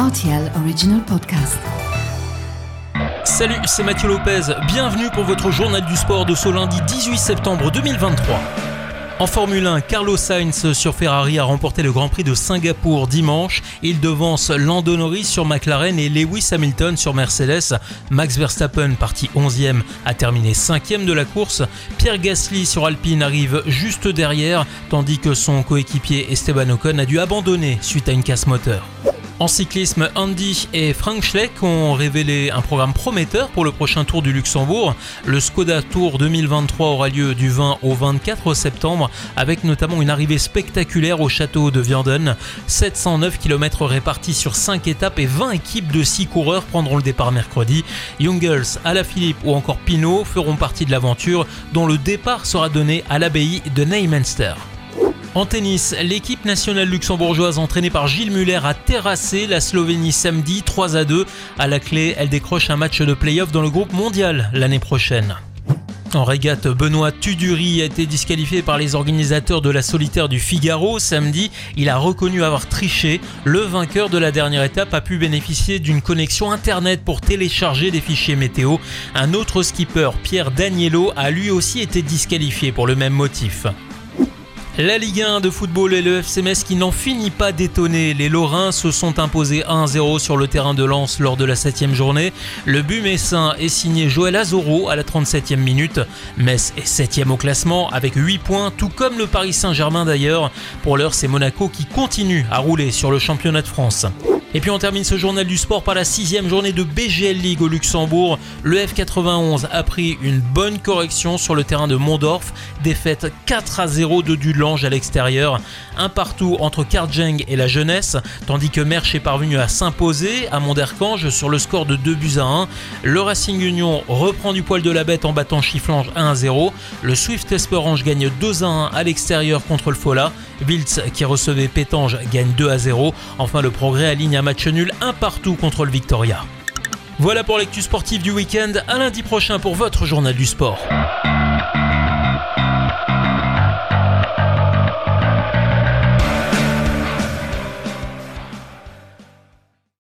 RTL Original Podcast. Salut, c'est Mathieu Lopez. Bienvenue pour votre journal du sport de ce lundi 18 septembre 2023. En Formule 1, Carlos Sainz sur Ferrari a remporté le Grand Prix de Singapour dimanche. Il devance Lando Norris sur McLaren et Lewis Hamilton sur Mercedes. Max Verstappen, parti 11e, a terminé 5e de la course. Pierre Gasly sur Alpine arrive juste derrière, tandis que son coéquipier Esteban Ocon a dû abandonner suite à une casse moteur. En cyclisme, Andy et Frank Schleck ont révélé un programme prometteur pour le prochain Tour du Luxembourg. Le Skoda Tour 2023 aura lieu du 20 au 24 septembre avec notamment une arrivée spectaculaire au château de Vianden. 709 km répartis sur 5 étapes et 20 équipes de 6 coureurs prendront le départ mercredi. Jungels, Alaphilippe ou encore Pinot feront partie de l'aventure dont le départ sera donné à l'abbaye de Neymenster. En tennis, l'équipe nationale luxembourgeoise entraînée par Gilles Muller a terrassé la Slovénie samedi 3 à 2. À la clé, elle décroche un match de play-off dans le groupe mondial l'année prochaine. En régate, Benoît Tuduri a été disqualifié par les organisateurs de la solitaire du Figaro samedi. Il a reconnu avoir triché. Le vainqueur de la dernière étape a pu bénéficier d'une connexion internet pour télécharger des fichiers météo. Un autre skipper, Pierre Daniello, a lui aussi été disqualifié pour le même motif. La Ligue 1 de football et le FC Metz qui n'en finit pas d'étonner. Les Lorrains se sont imposés 1-0 sur le terrain de Lens lors de la 7 journée. Le but messin est signé Joël Azoro à la 37e minute. Metz est 7 au classement avec 8 points, tout comme le Paris Saint-Germain d'ailleurs. Pour l'heure, c'est Monaco qui continue à rouler sur le championnat de France. Et puis on termine ce journal du sport par la sixième journée de BGL League au Luxembourg. Le F91 a pris une bonne correction sur le terrain de Mondorf. Défaite 4 à 0 de Dudelange à l'extérieur. Un partout entre Karjeng et la jeunesse, tandis que Merch est parvenu à s'imposer à Monderkange sur le score de 2 buts à 1. Le Racing Union reprend du poil de la bête en battant Chifflange 1 à 0. Le Swift Esperange gagne 2 à 1 à l'extérieur contre le Fola. Wiltz qui recevait Pétange gagne 2 à 0. Enfin le progrès aligne match nul un partout contre le Victoria. Voilà pour l'actu sportive du week-end. À lundi prochain pour votre journal du sport.